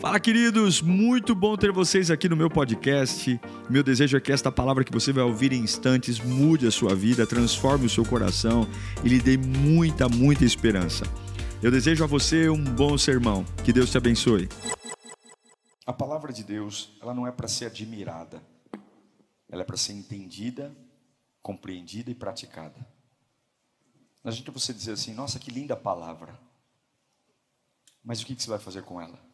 Fala, queridos! Muito bom ter vocês aqui no meu podcast. Meu desejo é que esta palavra que você vai ouvir em instantes mude a sua vida, transforme o seu coração e lhe dê muita, muita esperança. Eu desejo a você um bom sermão. Que Deus te abençoe. A palavra de Deus, ela não é para ser admirada. Ela é para ser entendida, compreendida e praticada. Não adianta você dizer assim, nossa, que linda palavra. Mas o que você vai fazer com ela?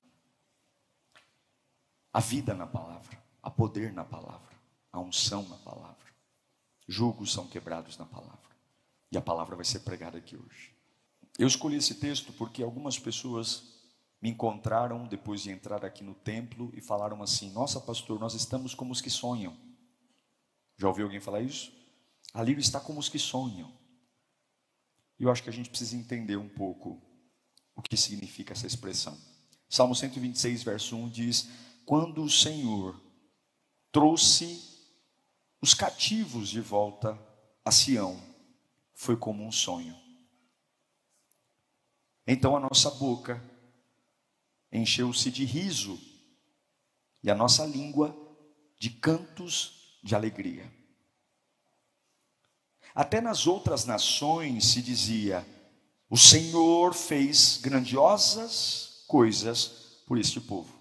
A vida na palavra, a poder na palavra, a unção na palavra. Julgos são quebrados na palavra. E a palavra vai ser pregada aqui hoje. Eu escolhi esse texto porque algumas pessoas me encontraram depois de entrar aqui no templo e falaram assim: Nossa, pastor, nós estamos como os que sonham. Já ouviu alguém falar isso? A Lírio está como os que sonham. E eu acho que a gente precisa entender um pouco o que significa essa expressão. Salmo 126, verso 1 diz: quando o Senhor trouxe os cativos de volta a Sião, foi como um sonho. Então a nossa boca encheu-se de riso e a nossa língua de cantos de alegria. Até nas outras nações se dizia: o Senhor fez grandiosas coisas por este povo.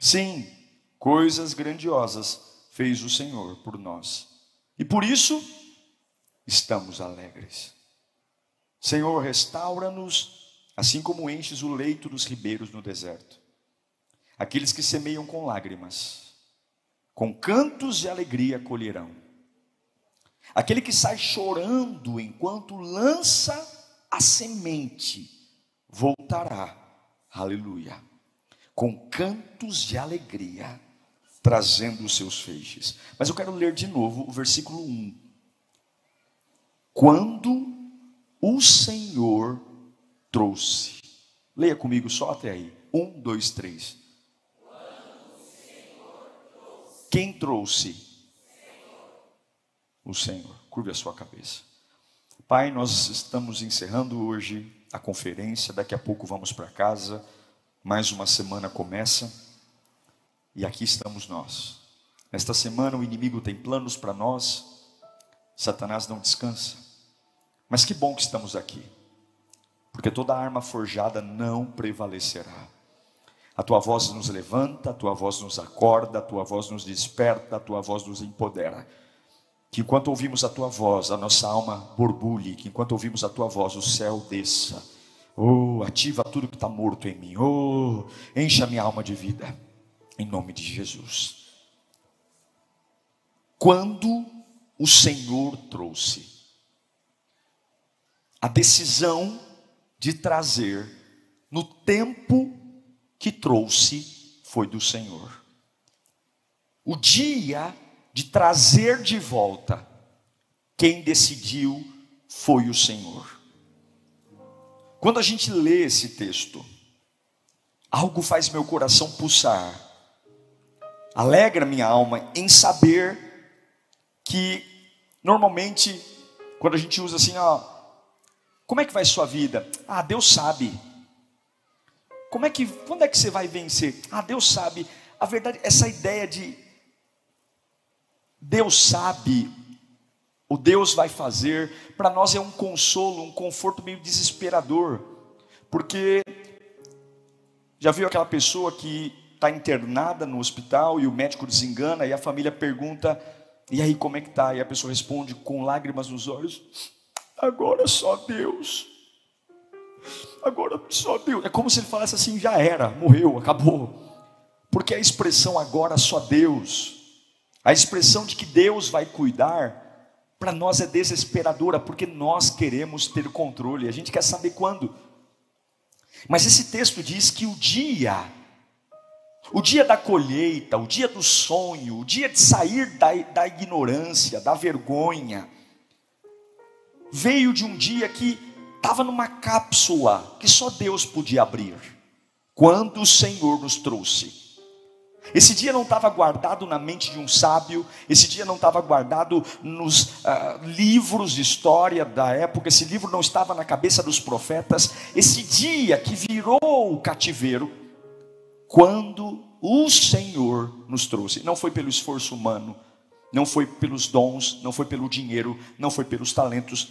Sim, coisas grandiosas fez o Senhor por nós. E por isso estamos alegres. Senhor, restaura-nos, assim como enches o leito dos ribeiros no deserto. Aqueles que semeiam com lágrimas, com cantos de alegria colherão. Aquele que sai chorando enquanto lança a semente, voltará. Aleluia com cantos de alegria, trazendo os seus feixes. Mas eu quero ler de novo o versículo 1. Quando o Senhor trouxe. Leia comigo só até aí. Um, dois, três. Quem trouxe? O Senhor. Curve a sua cabeça. Pai, nós estamos encerrando hoje a conferência. Daqui a pouco vamos para casa. Mais uma semana começa e aqui estamos nós. Nesta semana o inimigo tem planos para nós, Satanás não descansa. Mas que bom que estamos aqui, porque toda arma forjada não prevalecerá. A tua voz nos levanta, a tua voz nos acorda, a tua voz nos desperta, a tua voz nos empodera. Que enquanto ouvimos a tua voz, a nossa alma borbulhe, que enquanto ouvimos a tua voz, o céu desça Oh, ativa tudo que está morto em mim. Oh, encha minha alma de vida. Em nome de Jesus. Quando o Senhor trouxe a decisão de trazer no tempo que trouxe foi do Senhor. O dia de trazer de volta, quem decidiu foi o Senhor. Quando a gente lê esse texto, algo faz meu coração pulsar, alegra minha alma em saber que, normalmente, quando a gente usa assim, ó, como é que vai sua vida? Ah, Deus sabe. Como é que, quando é que você vai vencer? Ah, Deus sabe. A verdade, essa ideia de Deus sabe, o Deus vai fazer, para nós é um consolo, um conforto meio desesperador, porque já viu aquela pessoa que está internada no hospital e o médico desengana e a família pergunta: e aí como é que tá? E a pessoa responde com lágrimas nos olhos: agora só Deus. Agora só Deus. É como se ele falasse assim: já era, morreu, acabou. Porque a expressão agora só Deus, a expressão de que Deus vai cuidar, para nós é desesperadora, porque nós queremos ter controle, a gente quer saber quando. Mas esse texto diz que o dia, o dia da colheita, o dia do sonho, o dia de sair da, da ignorância, da vergonha, veio de um dia que estava numa cápsula que só Deus podia abrir, quando o Senhor nos trouxe. Esse dia não estava guardado na mente de um sábio, esse dia não estava guardado nos uh, livros de história da época, esse livro não estava na cabeça dos profetas. Esse dia que virou o cativeiro quando o Senhor nos trouxe. Não foi pelo esforço humano, não foi pelos dons, não foi pelo dinheiro, não foi pelos talentos.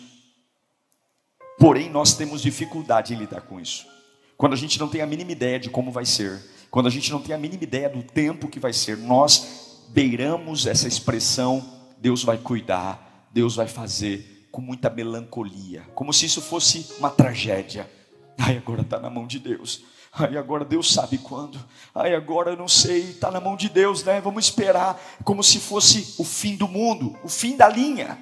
Porém, nós temos dificuldade em lidar com isso. Quando a gente não tem a mínima ideia de como vai ser, quando a gente não tem a mínima ideia do tempo que vai ser, nós beiramos essa expressão: Deus vai cuidar, Deus vai fazer, com muita melancolia, como se isso fosse uma tragédia. Ai, agora está na mão de Deus. Ai, agora Deus sabe quando. Ai, agora eu não sei, está na mão de Deus, né? Vamos esperar, como se fosse o fim do mundo, o fim da linha.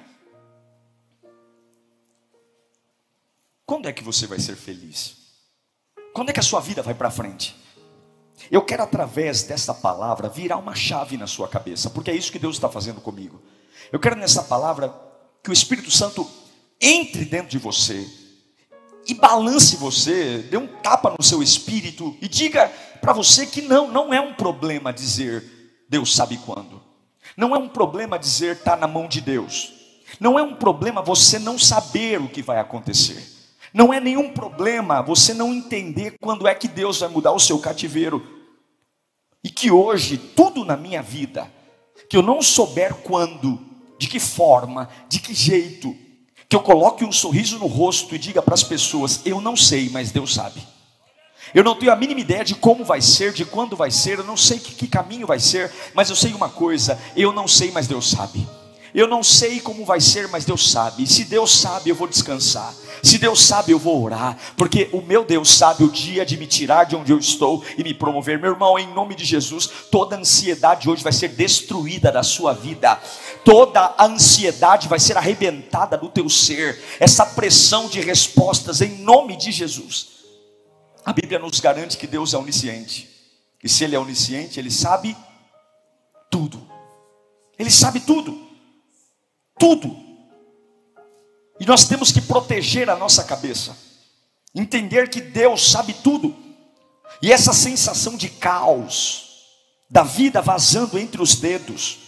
Quando é que você vai ser feliz? Quando é que a sua vida vai para frente? Eu quero, através dessa palavra, virar uma chave na sua cabeça, porque é isso que Deus está fazendo comigo. Eu quero, nessa palavra, que o Espírito Santo entre dentro de você e balance você, dê um tapa no seu espírito e diga para você que não, não é um problema dizer Deus sabe quando. Não é um problema dizer está na mão de Deus. Não é um problema você não saber o que vai acontecer. Não é nenhum problema você não entender quando é que Deus vai mudar o seu cativeiro. E que hoje, tudo na minha vida, que eu não souber quando, de que forma, de que jeito, que eu coloque um sorriso no rosto e diga para as pessoas: Eu não sei, mas Deus sabe. Eu não tenho a mínima ideia de como vai ser, de quando vai ser, eu não sei que, que caminho vai ser, mas eu sei uma coisa: eu não sei, mas Deus sabe. Eu não sei como vai ser, mas Deus sabe. Se Deus sabe, eu vou descansar. Se Deus sabe, eu vou orar, porque o meu Deus sabe o dia de me tirar de onde eu estou e me promover. Meu irmão, em nome de Jesus, toda ansiedade hoje vai ser destruída da sua vida. Toda ansiedade vai ser arrebentada do teu ser. Essa pressão de respostas em nome de Jesus. A Bíblia nos garante que Deus é onisciente. E se ele é onisciente, ele sabe tudo. Ele sabe tudo tudo. E nós temos que proteger a nossa cabeça, entender que Deus sabe tudo. E essa sensação de caos, da vida vazando entre os dedos,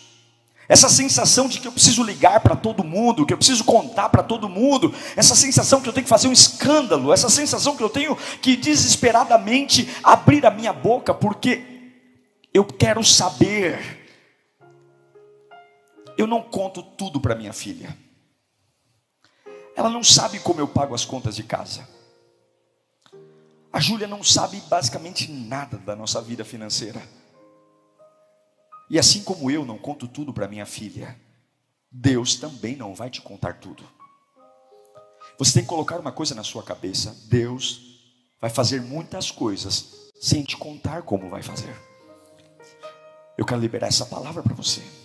essa sensação de que eu preciso ligar para todo mundo, que eu preciso contar para todo mundo, essa sensação que eu tenho que fazer um escândalo, essa sensação que eu tenho que desesperadamente abrir a minha boca, porque eu quero saber eu não conto tudo para minha filha. Ela não sabe como eu pago as contas de casa. A Júlia não sabe basicamente nada da nossa vida financeira. E assim como eu não conto tudo para minha filha, Deus também não vai te contar tudo. Você tem que colocar uma coisa na sua cabeça: Deus vai fazer muitas coisas sem te contar como vai fazer. Eu quero liberar essa palavra para você.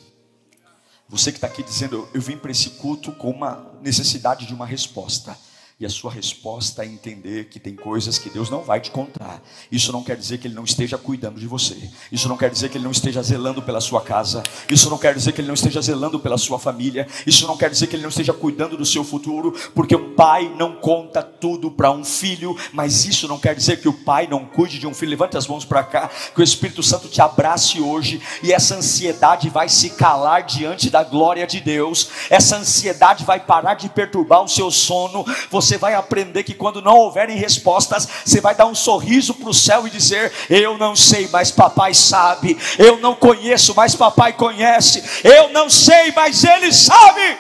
Você que está aqui dizendo, eu vim para esse culto com uma necessidade de uma resposta. E a sua resposta é entender que tem coisas que Deus não vai te contar. Isso não quer dizer que Ele não esteja cuidando de você. Isso não quer dizer que Ele não esteja zelando pela sua casa. Isso não quer dizer que Ele não esteja zelando pela sua família. Isso não quer dizer que Ele não esteja cuidando do seu futuro. Porque o pai não conta tudo para um filho. Mas isso não quer dizer que o pai não cuide de um filho. Levante as mãos para cá. Que o Espírito Santo te abrace hoje. E essa ansiedade vai se calar diante da glória de Deus. Essa ansiedade vai parar de perturbar o seu sono. Você você vai aprender que quando não houverem respostas, você vai dar um sorriso para o céu e dizer: Eu não sei, mas papai sabe. Eu não conheço, mas papai conhece. Eu não sei, mas ele sabe.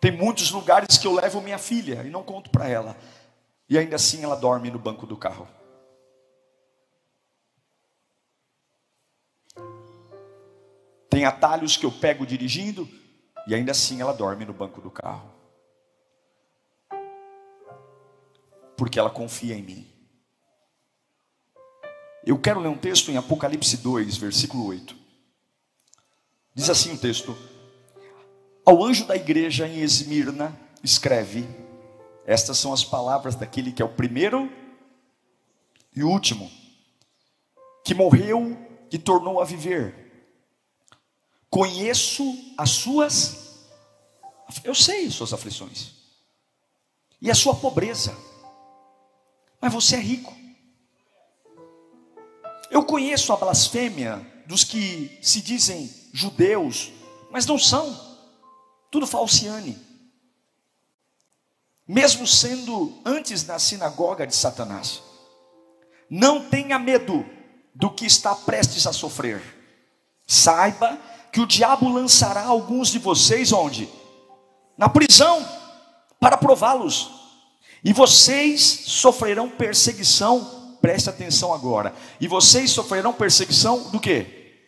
Tem muitos lugares que eu levo minha filha e não conto para ela. E ainda assim ela dorme no banco do carro. Tem atalhos que eu pego dirigindo e ainda assim ela dorme no banco do carro. Porque ela confia em mim. Eu quero ler um texto em Apocalipse 2, versículo 8. Diz assim o texto: Ao anjo da igreja em Esmirna, escreve: Estas são as palavras daquele que é o primeiro e o último, que morreu e tornou a viver Conheço as suas, eu sei suas aflições, e a sua pobreza, mas você é rico. Eu conheço a blasfêmia dos que se dizem judeus, mas não são, tudo falciane. mesmo sendo antes na sinagoga de Satanás. Não tenha medo do que está prestes a sofrer. Saiba que o diabo lançará alguns de vocês onde? Na prisão, para prová-los. E vocês sofrerão perseguição, preste atenção agora. E vocês sofrerão perseguição do quê?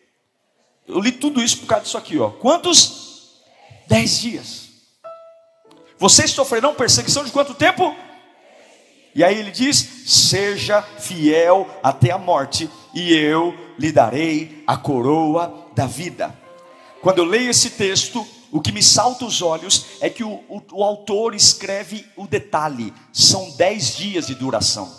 Eu li tudo isso por causa disso aqui, ó. Quantos? Dez dias. Vocês sofrerão perseguição de quanto tempo? E aí ele diz: Seja fiel até a morte, e eu lhe darei a coroa da vida. Quando eu leio esse texto, o que me salta os olhos é que o, o, o autor escreve o detalhe: são dez dias de duração.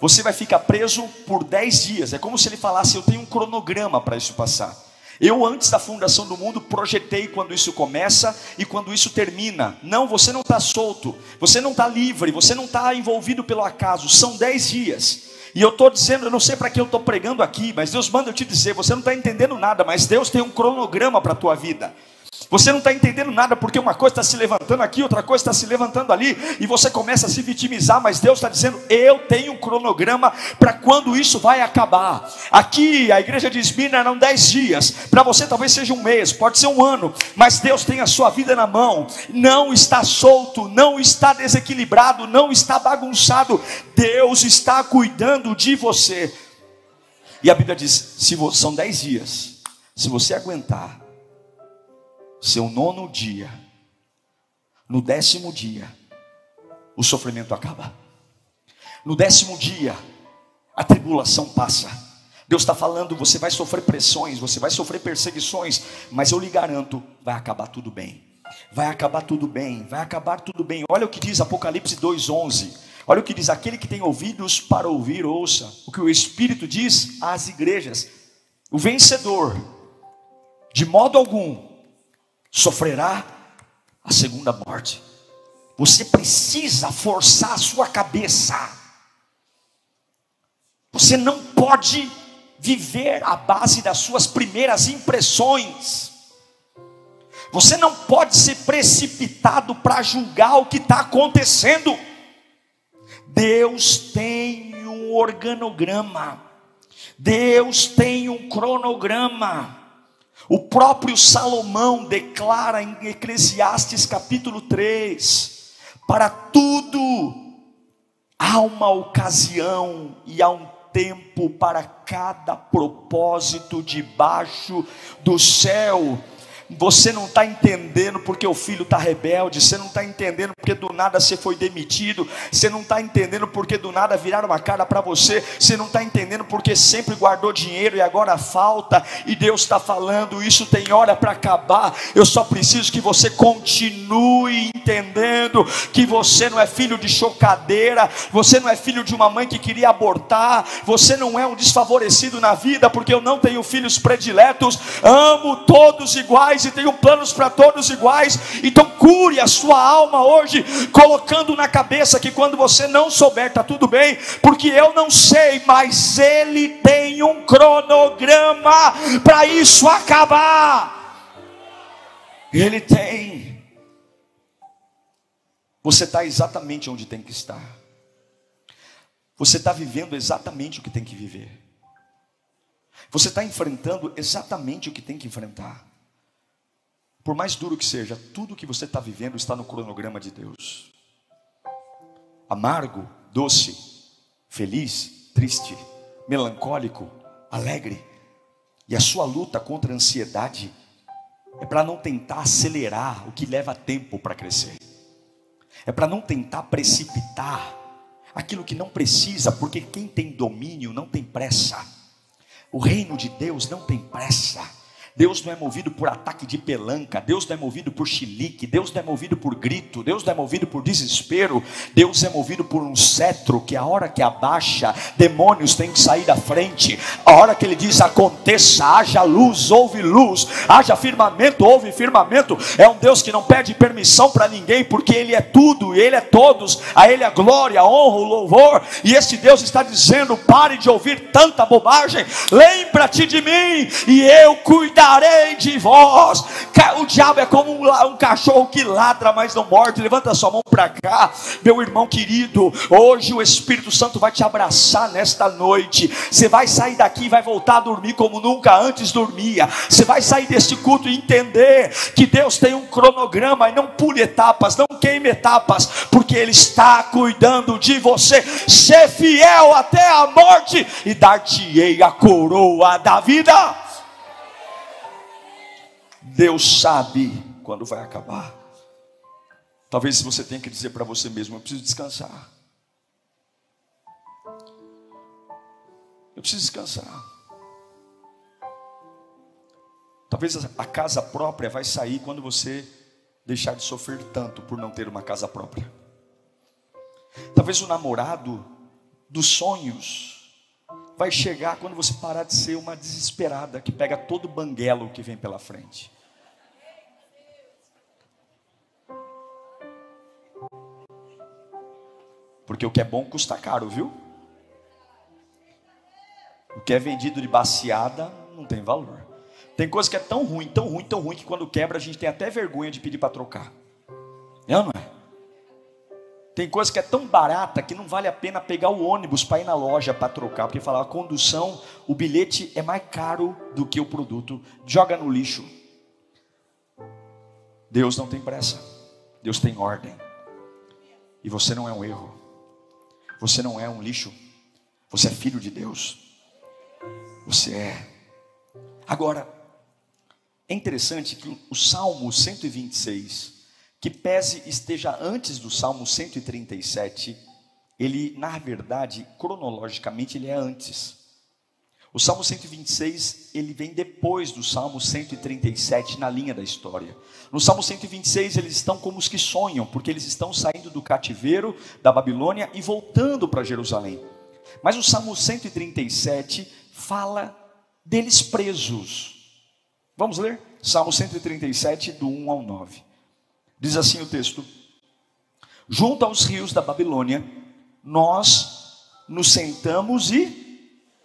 Você vai ficar preso por dez dias. É como se ele falasse: Eu tenho um cronograma para isso passar. Eu, antes da fundação do mundo, projetei quando isso começa e quando isso termina. Não, você não está solto, você não está livre, você não está envolvido pelo acaso. São dez dias. E eu estou dizendo, eu não sei para que eu estou pregando aqui, mas Deus manda eu te dizer: você não está entendendo nada, mas Deus tem um cronograma para a tua vida. Você não está entendendo nada porque uma coisa está se levantando aqui, outra coisa está se levantando ali, e você começa a se vitimizar, mas Deus está dizendo: Eu tenho um cronograma para quando isso vai acabar. Aqui a igreja de Esmirna eram dez dias, para você talvez seja um mês, pode ser um ano, mas Deus tem a sua vida na mão, não está solto, não está desequilibrado, não está bagunçado, Deus está cuidando de você. E a Bíblia diz: se são dez dias, se você aguentar, seu nono dia, no décimo dia, o sofrimento acaba. No décimo dia, a tribulação passa. Deus está falando, você vai sofrer pressões, você vai sofrer perseguições, mas eu lhe garanto, vai acabar tudo bem. Vai acabar tudo bem, vai acabar tudo bem. Olha o que diz Apocalipse 2:11. Olha o que diz: aquele que tem ouvidos para ouvir, ouça o que o Espírito diz às igrejas. O vencedor, de modo algum, sofrerá a segunda morte. Você precisa forçar a sua cabeça. Você não pode viver à base das suas primeiras impressões. Você não pode ser precipitado para julgar o que está acontecendo. Deus tem um organograma, Deus tem um cronograma. O próprio Salomão declara em Eclesiastes capítulo 3: para tudo há uma ocasião e há um tempo para cada propósito debaixo do céu. Você não está entendendo porque o filho está rebelde, você não está entendendo porque do nada você foi demitido, você não está entendendo porque do nada viraram uma cara para você, você não está entendendo porque sempre guardou dinheiro e agora falta, e Deus está falando, isso tem hora para acabar. Eu só preciso que você continue entendendo que você não é filho de chocadeira, você não é filho de uma mãe que queria abortar, você não é um desfavorecido na vida, porque eu não tenho filhos prediletos, amo todos iguais iguais e tenho planos para todos iguais. Então cure a sua alma hoje, colocando na cabeça que quando você não souber, está tudo bem, porque eu não sei, mas Ele tem um cronograma para isso acabar. Ele tem. Você está exatamente onde tem que estar. Você está vivendo exatamente o que tem que viver. Você está enfrentando exatamente o que tem que enfrentar. Por mais duro que seja, tudo que você está vivendo está no cronograma de Deus. Amargo, doce, feliz, triste, melancólico, alegre. E a sua luta contra a ansiedade é para não tentar acelerar o que leva tempo para crescer. É para não tentar precipitar aquilo que não precisa, porque quem tem domínio não tem pressa. O reino de Deus não tem pressa. Deus não é movido por ataque de pelanca, Deus não é movido por chilique, Deus não é movido por grito, Deus não é movido por desespero, Deus é movido por um cetro que a hora que abaixa, demônios têm que sair da frente. A hora que ele diz aconteça, haja luz, houve luz, haja firmamento, houve firmamento. É um Deus que não pede permissão para ninguém, porque ele é tudo, ele é todos, a ele a glória, a honra, o louvor. E esse Deus está dizendo: pare de ouvir tanta bobagem, lembra-te de mim e eu cuidarei cuidarei de vós. O diabo é como um, cachorro que ladra, mas não morde. Levanta sua mão para cá, meu irmão querido. Hoje o Espírito Santo vai te abraçar nesta noite. Você vai sair daqui e vai voltar a dormir como nunca antes dormia. Você vai sair deste culto e entender que Deus tem um cronograma e não pule etapas, não queime etapas, porque Ele está cuidando de você. Ser fiel até a morte e dar-te-ei a coroa da vida. Deus sabe quando vai acabar. Talvez você tenha que dizer para você mesmo: eu preciso descansar. Eu preciso descansar. Talvez a casa própria vai sair quando você deixar de sofrer tanto por não ter uma casa própria. Talvez o namorado dos sonhos vai chegar quando você parar de ser uma desesperada que pega todo banguelo que vem pela frente. Porque o que é bom custa caro, viu? O que é vendido de baseada não tem valor. Tem coisa que é tão ruim, tão ruim, tão ruim que quando quebra a gente tem até vergonha de pedir para trocar. É ou não é? Tem coisa que é tão barata que não vale a pena pegar o ônibus para ir na loja para trocar, porque falar a condução, o bilhete é mais caro do que o produto. Joga no lixo. Deus não tem pressa. Deus tem ordem. E você não é um erro. Você não é um lixo. Você é filho de Deus. Você é. Agora, é interessante que o Salmo 126, que pese esteja antes do Salmo 137, ele, na verdade, cronologicamente, ele é antes. O Salmo 126, ele vem depois do Salmo 137 na linha da história. No Salmo 126, eles estão como os que sonham, porque eles estão saindo do cativeiro da Babilônia e voltando para Jerusalém. Mas o Salmo 137 fala deles presos. Vamos ler? Salmo 137, do 1 ao 9. Diz assim o texto: Junto aos rios da Babilônia, nós nos sentamos e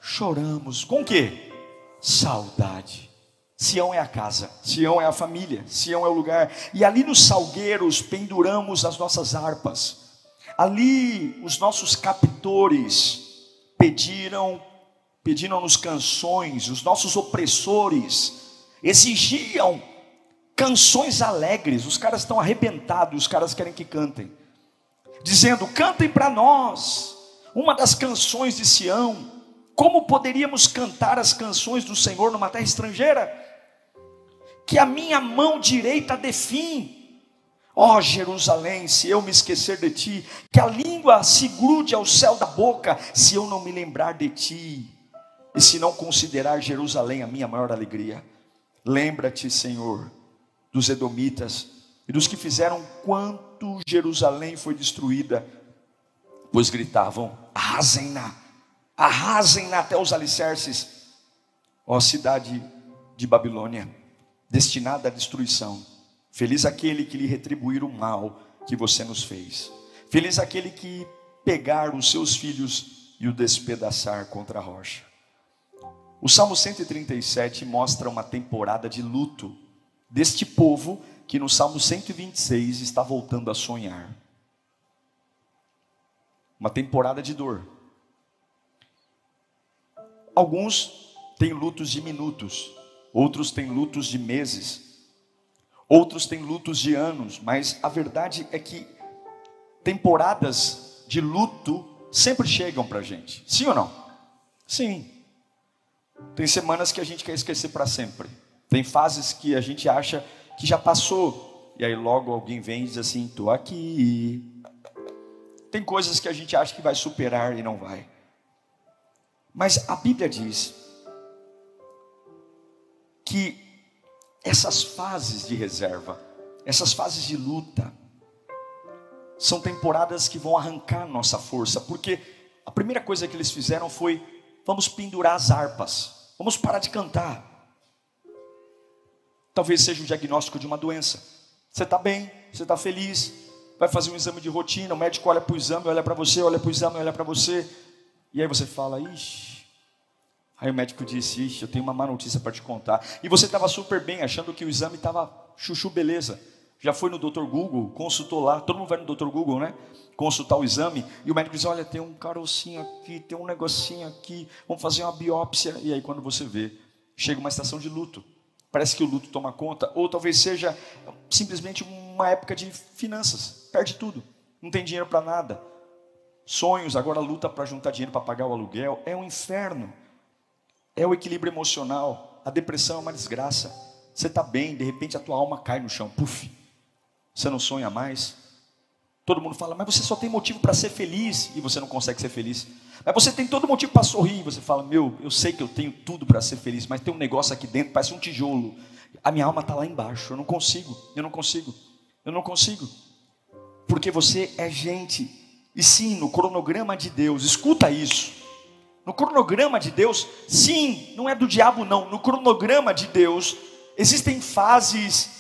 choramos. Com que? Saudade. Sião é a casa, Sião é a família, Sião é o lugar. E ali nos salgueiros penduramos as nossas harpas. Ali os nossos captores pediram, pediram-nos canções, os nossos opressores exigiam canções alegres. Os caras estão arrebentados, os caras querem que cantem, dizendo: cantem para nós uma das canções de Sião. Como poderíamos cantar as canções do Senhor numa terra estrangeira? Que a minha mão direita define. Ó oh, Jerusalém, se eu me esquecer de ti, que a língua se grude ao céu da boca, se eu não me lembrar de ti, e se não considerar Jerusalém a minha maior alegria. Lembra-te, Senhor, dos Edomitas e dos que fizeram quanto Jerusalém foi destruída, pois gritavam: arrasem-na, arrasem-na até os alicerces, ó cidade de Babilônia, destinada à destruição. Feliz aquele que lhe retribuir o mal que você nos fez. Feliz aquele que pegar os seus filhos e o despedaçar contra a rocha. O Salmo 137 mostra uma temporada de luto deste povo que no Salmo 126 está voltando a sonhar. Uma temporada de dor. Alguns têm lutos de minutos, outros têm lutos de meses, outros têm lutos de anos, mas a verdade é que temporadas de luto sempre chegam para a gente. Sim ou não? Sim. Tem semanas que a gente quer esquecer para sempre. Tem fases que a gente acha que já passou. E aí logo alguém vem e diz assim: estou aqui. Tem coisas que a gente acha que vai superar e não vai. Mas a Bíblia diz que essas fases de reserva, essas fases de luta, são temporadas que vão arrancar nossa força, porque a primeira coisa que eles fizeram foi vamos pendurar as harpas, vamos parar de cantar. Talvez seja o diagnóstico de uma doença. Você está bem, você está feliz, vai fazer um exame de rotina, o médico olha para o exame, olha para você, olha para o exame, olha para você, e aí você fala, ixi, Aí o médico disse: Ixi, eu tenho uma má notícia para te contar. E você estava super bem, achando que o exame estava chuchu beleza. Já foi no Dr. Google, consultou lá. Todo mundo vai no Dr. Google, né? Consultar o exame. E o médico diz: Olha, tem um carocinho aqui, tem um negocinho aqui. Vamos fazer uma biópsia. E aí, quando você vê, chega uma estação de luto. Parece que o luto toma conta. Ou talvez seja simplesmente uma época de finanças. Perde tudo. Não tem dinheiro para nada. Sonhos, agora luta para juntar dinheiro para pagar o aluguel. É um inferno é o equilíbrio emocional. A depressão é uma desgraça. Você está bem, de repente a tua alma cai no chão, puf. Você não sonha mais. Todo mundo fala, mas você só tem motivo para ser feliz e você não consegue ser feliz. Mas você tem todo motivo para sorrir e você fala, meu, eu sei que eu tenho tudo para ser feliz, mas tem um negócio aqui dentro, parece um tijolo. A minha alma está lá embaixo, eu não consigo, eu não consigo, eu não consigo. Porque você é gente. E sim, no cronograma de Deus, escuta isso. No cronograma de Deus, sim, não é do diabo, não. No cronograma de Deus, existem fases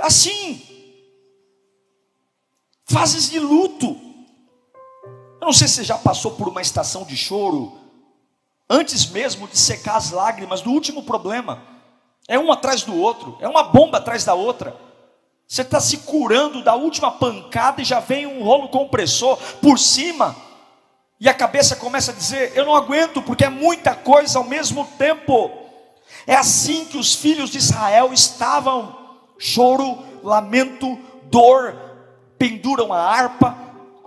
assim fases de luto. Eu não sei se você já passou por uma estação de choro, antes mesmo de secar as lágrimas do último problema. É um atrás do outro, é uma bomba atrás da outra. Você está se curando da última pancada e já vem um rolo compressor por cima. E a cabeça começa a dizer: Eu não aguento, porque é muita coisa ao mesmo tempo. É assim que os filhos de Israel estavam: choro, lamento, dor, penduram a harpa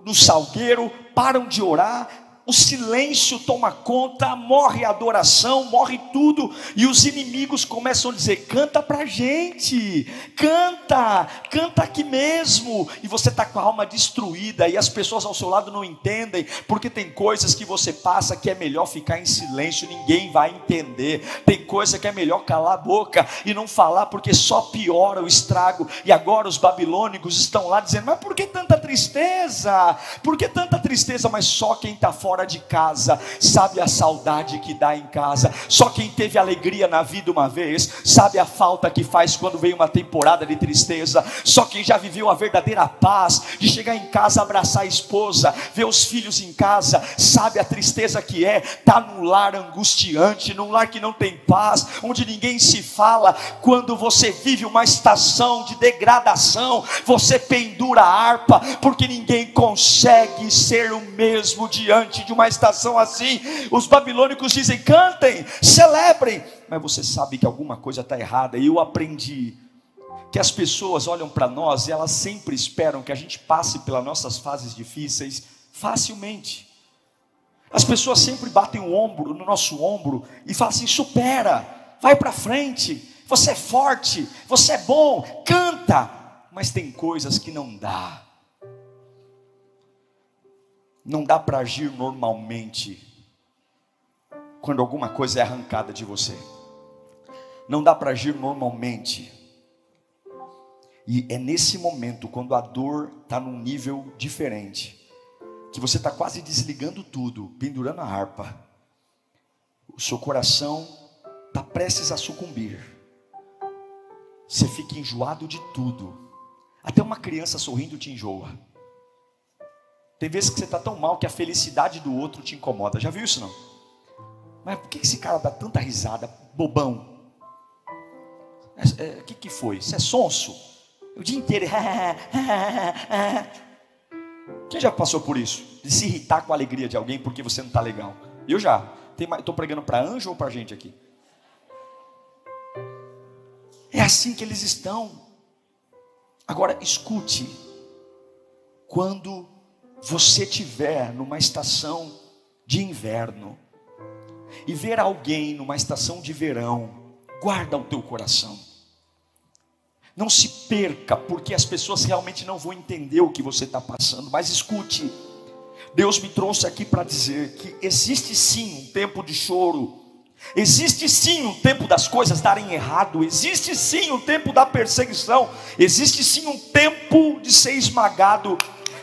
no salgueiro, param de orar, o silêncio toma conta, morre a adoração, morre tudo, e os inimigos começam a dizer: canta pra gente, canta, canta aqui mesmo, e você está com a alma destruída, e as pessoas ao seu lado não entendem, porque tem coisas que você passa que é melhor ficar em silêncio, ninguém vai entender, tem coisa que é melhor calar a boca e não falar, porque só piora o estrago, e agora os babilônicos estão lá dizendo: mas por que tanta tristeza? Por que tanta tristeza? Mas só quem está fora fora de casa sabe a saudade que dá em casa. Só quem teve alegria na vida uma vez sabe a falta que faz quando vem uma temporada de tristeza. Só quem já viveu a verdadeira paz de chegar em casa, abraçar a esposa, ver os filhos em casa, sabe a tristeza que é estar tá num lar angustiante, num lar que não tem paz, onde ninguém se fala. Quando você vive uma estação de degradação, você pendura a harpa, porque ninguém consegue ser o mesmo diante de uma estação assim, os babilônicos dizem: cantem, celebrem, mas você sabe que alguma coisa está errada, e eu aprendi que as pessoas olham para nós e elas sempre esperam que a gente passe pelas nossas fases difíceis facilmente. As pessoas sempre batem o ombro no nosso ombro e falam assim: supera, vai para frente, você é forte, você é bom, canta. Mas tem coisas que não dá. Não dá para agir normalmente quando alguma coisa é arrancada de você. Não dá para agir normalmente. E é nesse momento, quando a dor está num nível diferente, que você está quase desligando tudo, pendurando a harpa, o seu coração está prestes a sucumbir. Você fica enjoado de tudo. Até uma criança sorrindo te enjoa. Tem vezes que você está tão mal que a felicidade do outro te incomoda. Já viu isso não? Mas por que esse cara dá tanta risada, bobão? O é, é, que, que foi? Isso é sonso? O dia inteiro. Quem já passou por isso? De se irritar com a alegria de alguém porque você não está legal? Eu já. Estou pregando para anjo ou para gente aqui? É assim que eles estão. Agora escute. Quando você tiver numa estação de inverno e ver alguém numa estação de verão, guarda o teu coração. Não se perca, porque as pessoas realmente não vão entender o que você está passando. Mas escute, Deus me trouxe aqui para dizer que existe sim um tempo de choro, existe sim um tempo das coisas darem errado, existe sim um tempo da perseguição, existe sim um tempo de ser esmagado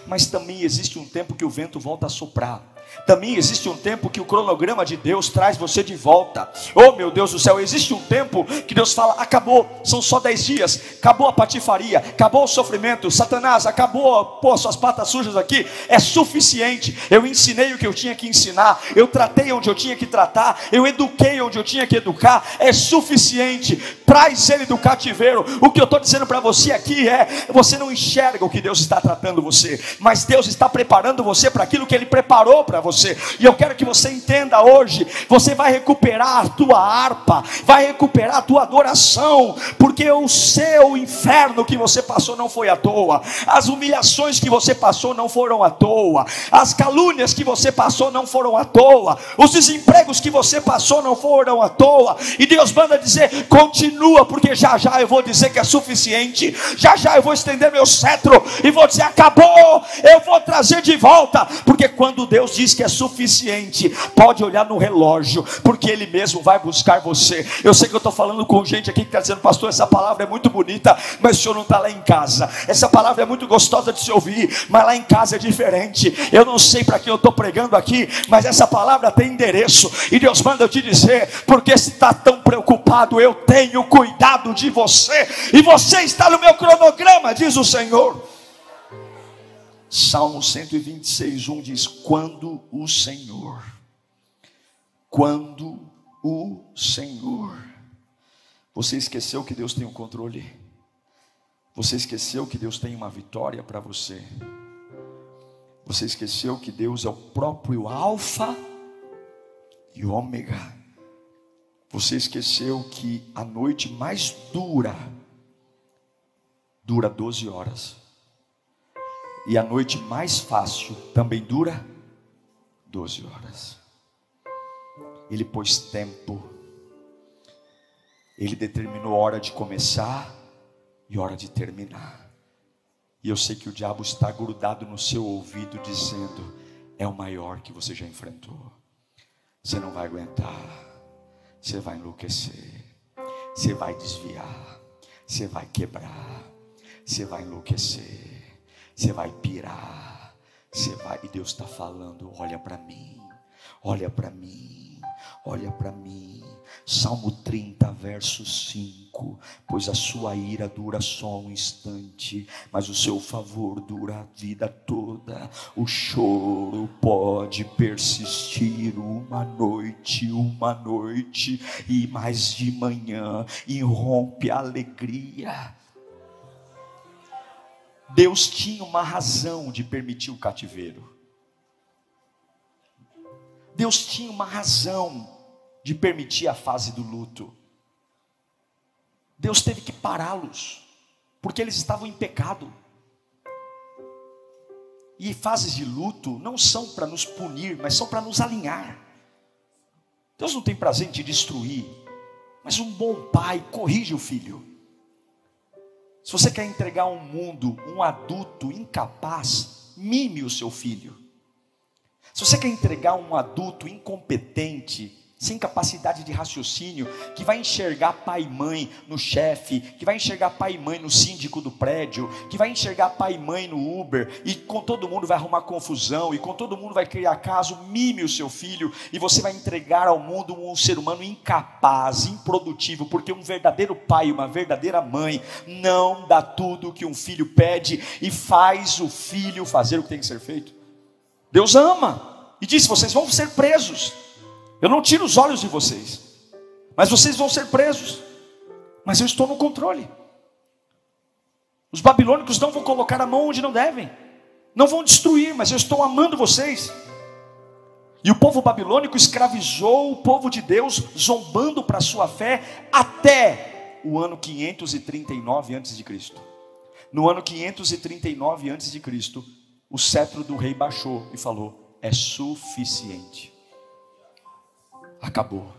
mas também existe um tempo que o vento volta a soprar. Também existe um tempo que o cronograma de Deus traz você de volta. Oh meu Deus do céu, existe um tempo que Deus fala: acabou, são só dez dias, acabou a patifaria, acabou o sofrimento, Satanás, acabou, pô, suas patas sujas aqui, é suficiente. Eu ensinei o que eu tinha que ensinar, eu tratei onde eu tinha que tratar, eu eduquei onde eu tinha que educar, é suficiente. Traz ele do cativeiro. O que eu estou dizendo para você aqui é: você não enxerga o que Deus está tratando você, mas Deus está preparando você para aquilo que Ele preparou para você. E eu quero que você entenda hoje: você vai recuperar a tua harpa, vai recuperar a tua adoração, porque o seu inferno que você passou não foi à toa, as humilhações que você passou não foram à toa, as calúnias que você passou não foram à toa, os desempregos que você passou não foram à toa. E Deus manda dizer: continua, porque já já eu vou dizer que é suficiente, já já eu vou estender meu cetro e vou dizer: acabou, eu vou trazer de volta, porque quando Deus diz que é suficiente, pode olhar no relógio, porque Ele mesmo vai buscar você. Eu sei que eu estou falando com gente aqui que está dizendo, pastor, essa palavra é muito bonita, mas o senhor não está lá em casa. Essa palavra é muito gostosa de se ouvir, mas lá em casa é diferente. Eu não sei para quem eu estou pregando aqui, mas essa palavra tem endereço, e Deus manda eu te dizer, porque se está tão preocupado, eu tenho cuidado de você, e você está no meu cronograma, diz o Senhor. Salmo 126, 1 diz: Quando o Senhor, quando o Senhor, você esqueceu que Deus tem o um controle, você esqueceu que Deus tem uma vitória para você, você esqueceu que Deus é o próprio Alfa e Ômega, você esqueceu que a noite mais dura dura 12 horas. E a noite mais fácil também dura 12 horas. Ele pôs tempo. Ele determinou hora de começar e hora de terminar. E eu sei que o diabo está grudado no seu ouvido dizendo: é o maior que você já enfrentou. Você não vai aguentar. Você vai enlouquecer. Você vai desviar. Você vai quebrar. Você vai enlouquecer você vai pirar. Você vai e Deus está falando, olha para mim. Olha para mim. Olha para mim. Salmo 30, verso 5: Pois a sua ira dura só um instante, mas o seu favor dura a vida toda. O choro pode persistir uma noite, uma noite, e mais de manhã irrompe a alegria. Deus tinha uma razão de permitir o cativeiro. Deus tinha uma razão de permitir a fase do luto. Deus teve que pará-los, porque eles estavam em pecado. E fases de luto não são para nos punir, mas são para nos alinhar. Deus não tem prazer em te destruir, mas um bom pai corrige o filho. Se você quer entregar ao mundo um adulto incapaz, mime o seu filho. Se você quer entregar um adulto incompetente, sem capacidade de raciocínio, que vai enxergar pai e mãe no chefe, que vai enxergar pai e mãe no síndico do prédio, que vai enxergar pai e mãe no Uber, e com todo mundo vai arrumar confusão, e com todo mundo vai criar caso, mime o seu filho, e você vai entregar ao mundo um ser humano incapaz, improdutivo, porque um verdadeiro pai, uma verdadeira mãe, não dá tudo o que um filho pede e faz o filho fazer o que tem que ser feito. Deus ama, e disse: vocês vão ser presos. Eu não tiro os olhos de vocês, mas vocês vão ser presos. Mas eu estou no controle. Os babilônicos não vão colocar a mão onde não devem, não vão destruir, mas eu estou amando vocês. E o povo babilônico escravizou o povo de Deus, zombando para a sua fé, até o ano 539 a.C. No ano 539 a.C., o cetro do rei baixou e falou: é suficiente acabou.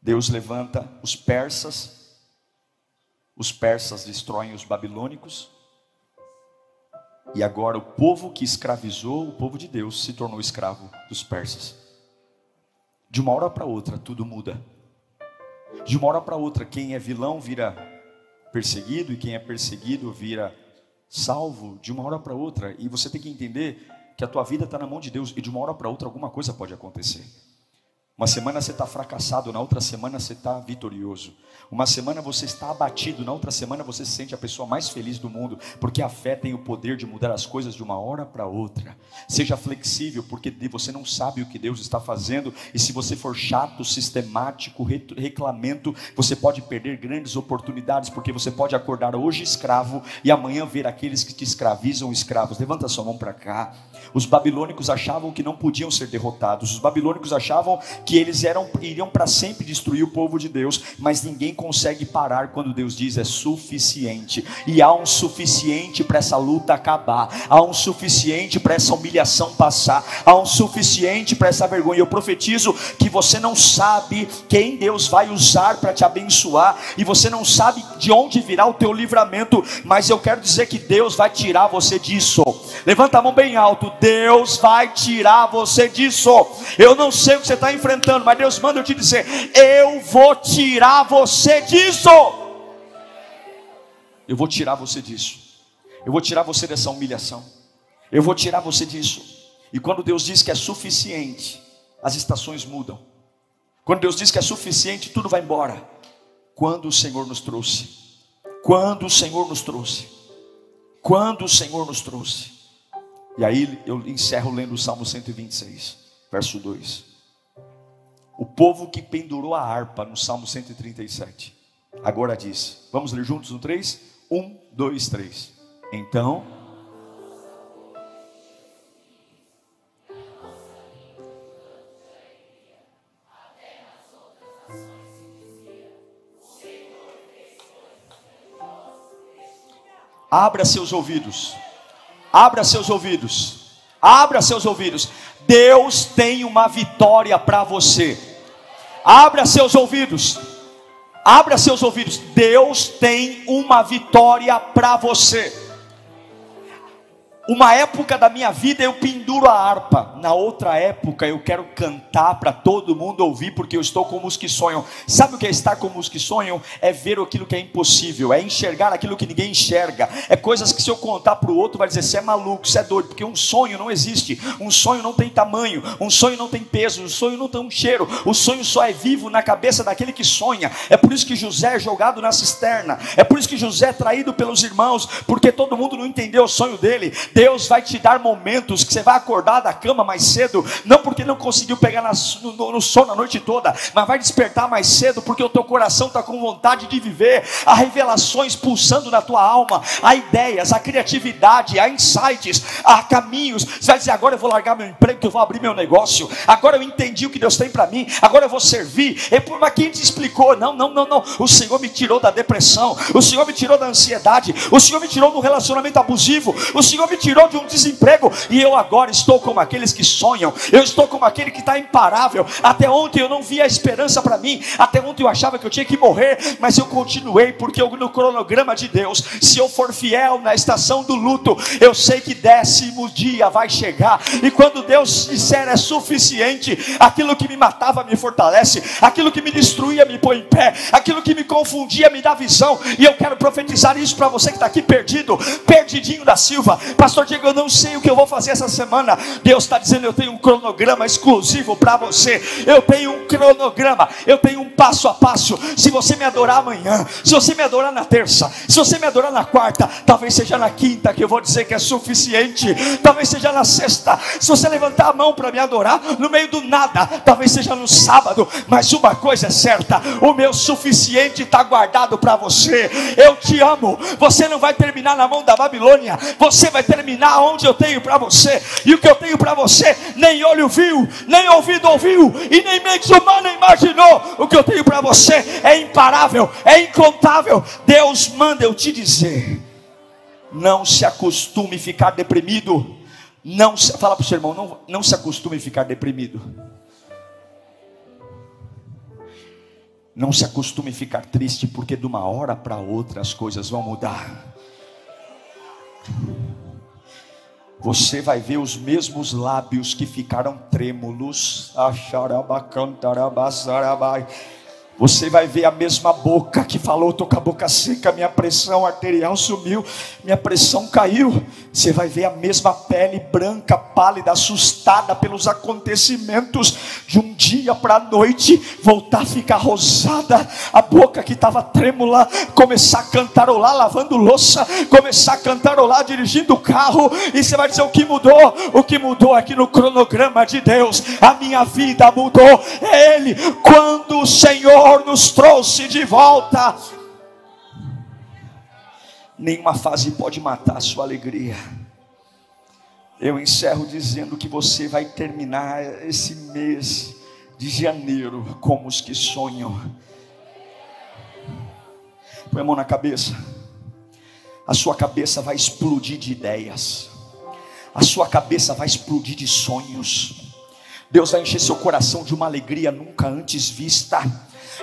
Deus levanta os persas, os persas destroem os babilônicos, e agora o povo que escravizou o povo de Deus se tornou escravo dos persas. De uma hora para outra, tudo muda. De uma hora para outra, quem é vilão vira perseguido, e quem é perseguido vira salvo. De uma hora para outra, e você tem que entender que a tua vida está na mão de Deus e de uma hora para outra alguma coisa pode acontecer. Uma semana você está fracassado, na outra semana você está vitorioso. Uma semana você está abatido, na outra semana você se sente a pessoa mais feliz do mundo, porque a fé tem o poder de mudar as coisas de uma hora para outra. Seja flexível, porque você não sabe o que Deus está fazendo, e se você for chato, sistemático, reclamento, você pode perder grandes oportunidades, porque você pode acordar hoje escravo e amanhã ver aqueles que te escravizam escravos. Levanta sua mão para cá. Os babilônicos achavam que não podiam ser derrotados. Os babilônicos achavam que eles eram, iriam para sempre destruir o povo de Deus, mas ninguém consegue parar quando Deus diz é suficiente. E há um suficiente para essa luta acabar, há um suficiente para essa humilhação passar, há um suficiente para essa vergonha. Eu profetizo que você não sabe quem Deus vai usar para te abençoar, e você não sabe de onde virá o teu livramento, mas eu quero dizer que Deus vai tirar você disso. Levanta a mão bem alto, Deus vai tirar você disso. Eu não sei o que você está enfrentando enfrentando, mas Deus manda eu te dizer: eu vou tirar você disso. Eu vou tirar você disso. Eu vou tirar você dessa humilhação. Eu vou tirar você disso. E quando Deus diz que é suficiente, as estações mudam. Quando Deus diz que é suficiente, tudo vai embora. Quando o Senhor nos trouxe. Quando o Senhor nos trouxe. Quando o Senhor nos trouxe. E aí eu encerro lendo o Salmo 126, verso 2 o povo que pendurou a harpa no Salmo 137. Agora diz: Vamos ler juntos no 3? 1, 2, 3. Então. Abra seus ouvidos. Abra seus ouvidos. Abra seus ouvidos. Deus tem uma vitória para você. Abra seus ouvidos. Abra seus ouvidos. Deus tem uma vitória para você. Uma época da minha vida eu penduro a harpa, na outra época eu quero cantar para todo mundo ouvir, porque eu estou como os que sonham. Sabe o que é estar como os que sonham? É ver aquilo que é impossível, é enxergar aquilo que ninguém enxerga, é coisas que se eu contar para o outro vai dizer: você é maluco, você é doido, porque um sonho não existe, um sonho não tem tamanho, um sonho não tem peso, um sonho não tem um cheiro, o sonho só é vivo na cabeça daquele que sonha. É por isso que José é jogado na cisterna, é por isso que José é traído pelos irmãos, porque todo mundo não entendeu o sonho dele. Deus vai te dar momentos que você vai acordar da cama mais cedo, não porque não conseguiu pegar no sono a noite toda, mas vai despertar mais cedo porque o teu coração está com vontade de viver. Há revelações pulsando na tua alma, há ideias, há criatividade, há insights, há caminhos. Você vai dizer: agora eu vou largar meu emprego, que eu vou abrir meu negócio. Agora eu entendi o que Deus tem para mim. Agora eu vou servir. E por mas quem te explicou? Não, não, não, não. O Senhor me tirou da depressão. O Senhor me tirou da ansiedade. O Senhor me tirou do relacionamento abusivo. O Senhor me tirou de um desemprego, e eu agora estou como aqueles que sonham, eu estou como aquele que está imparável. Até ontem eu não via esperança para mim, até ontem eu achava que eu tinha que morrer, mas eu continuei, porque eu, no cronograma de Deus, se eu for fiel na estação do luto, eu sei que décimo dia vai chegar, e quando Deus disser é suficiente, aquilo que me matava me fortalece, aquilo que me destruía me põe em pé, aquilo que me confundia me dá visão, e eu quero profetizar isso para você que está aqui perdido, perdidinho da Silva, pastor Diego, eu não sei o que eu vou fazer essa semana. Deus está dizendo: eu tenho um cronograma exclusivo para você. Eu tenho um cronograma, eu tenho um passo a passo. Se você me adorar amanhã, se você me adorar na terça, se você me adorar na quarta, talvez seja na quinta que eu vou dizer que é suficiente. Talvez seja na sexta. Se você levantar a mão para me adorar no meio do nada, talvez seja no sábado. Mas uma coisa é certa: o meu suficiente está guardado para você. Eu te amo. Você não vai terminar na mão da Babilônia. Você vai terminar onde eu tenho para você, e o que eu tenho para você, nem olho viu, nem ouvido ouviu, e nem mente humana imaginou. O que eu tenho para você é imparável, é incontável. Deus manda eu te dizer: não se acostume a ficar deprimido. Não se, fala para o seu irmão, não, não se acostume a ficar deprimido. Não se acostume a ficar triste, porque de uma hora para outra as coisas vão mudar você vai ver os mesmos lábios que ficaram trêmulos. Você vai ver a mesma boca que falou, estou com a boca seca, minha pressão arterial sumiu, minha pressão caiu. Você vai ver a mesma pele branca, pálida, assustada pelos acontecimentos de um dia para a noite, voltar a ficar rosada, a boca que estava trêmula, começar a cantarolar lavando louça, começar a cantarolar dirigindo o carro, e você vai dizer o que mudou? O que mudou aqui no cronograma de Deus, a minha vida mudou. É Ele, quando o Senhor nos trouxe de volta, nenhuma fase pode matar a sua alegria. Eu encerro dizendo que você vai terminar esse mês de janeiro como os que sonham. Põe a mão na cabeça. A sua cabeça vai explodir de ideias. A sua cabeça vai explodir de sonhos. Deus vai encher seu coração de uma alegria nunca antes vista.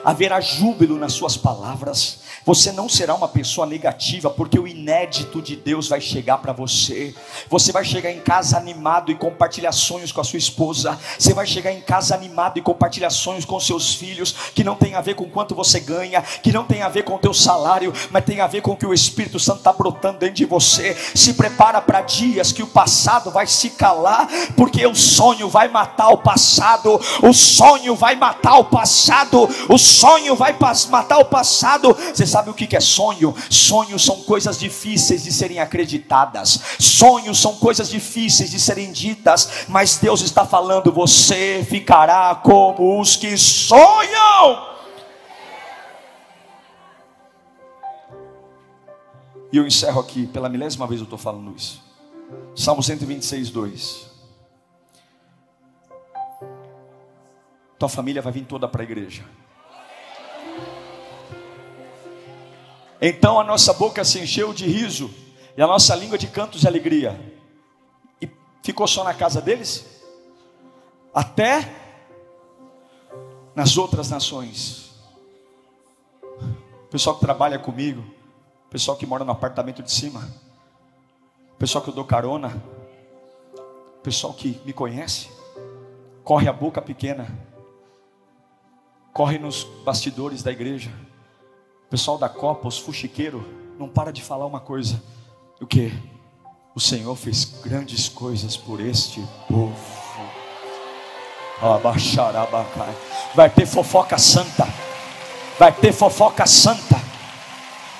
Haverá júbilo nas suas palavras você não será uma pessoa negativa, porque o inédito de Deus vai chegar para você. Você vai chegar em casa animado e compartilhar sonhos com a sua esposa. Você vai chegar em casa animado e compartilhar sonhos com seus filhos, que não tem a ver com quanto você ganha, que não tem a ver com o teu salário, mas tem a ver com o que o Espírito Santo está brotando dentro de você. Se prepara para dias que o passado vai se calar, porque o sonho vai matar o passado. O sonho vai matar o passado. O sonho vai matar o passado. Você sabe o que é sonho? Sonhos são coisas difíceis de serem acreditadas, sonhos são coisas difíceis de serem ditas, mas Deus está falando: você ficará como os que sonham. E eu encerro aqui, pela milésima vez eu estou falando isso. Salmo 126, 2. Tua família vai vir toda para a igreja. Então a nossa boca se encheu de riso e a nossa língua de cantos de alegria. E ficou só na casa deles? Até nas outras nações. O pessoal que trabalha comigo, o pessoal que mora no apartamento de cima, o pessoal que eu dou carona, o pessoal que me conhece, corre a boca pequena, corre nos bastidores da igreja pessoal da Copa, os fuxiqueiros, não para de falar uma coisa: o que? O Senhor fez grandes coisas por este povo. Vai ter fofoca santa. Vai ter fofoca santa.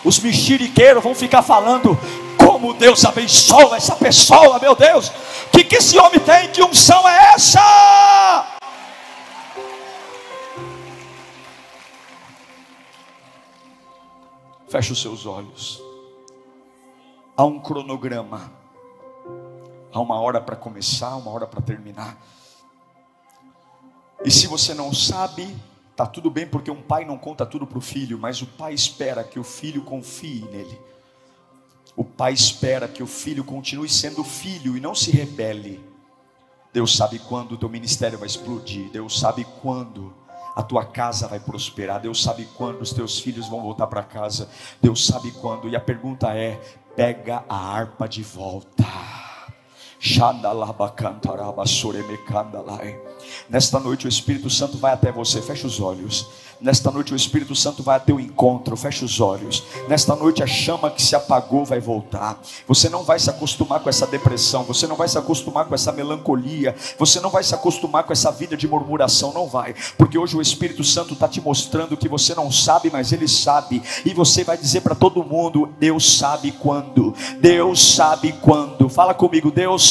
Os mexeriqueiros vão ficar falando como Deus abençoa essa pessoa, meu Deus. O que, que esse homem tem de unção é essa? Feche os seus olhos. Há um cronograma. Há uma hora para começar, uma hora para terminar. E se você não sabe, tá tudo bem, porque um pai não conta tudo para o filho, mas o pai espera que o filho confie nele. O pai espera que o filho continue sendo filho e não se rebele. Deus sabe quando o teu ministério vai explodir. Deus sabe quando a tua casa vai prosperar. Deus sabe quando os teus filhos vão voltar para casa. Deus sabe quando. E a pergunta é: pega a harpa de volta. Nesta noite o Espírito Santo vai até você. Fecha os olhos. Nesta noite o Espírito Santo vai até o encontro, fecha os olhos. Nesta noite a chama que se apagou vai voltar. Você não vai se acostumar com essa depressão, você não vai se acostumar com essa melancolia, você não vai se acostumar com essa vida de murmuração, não vai. Porque hoje o Espírito Santo está te mostrando que você não sabe, mas Ele sabe. E você vai dizer para todo mundo: Deus sabe quando. Deus sabe quando. Fala comigo, Deus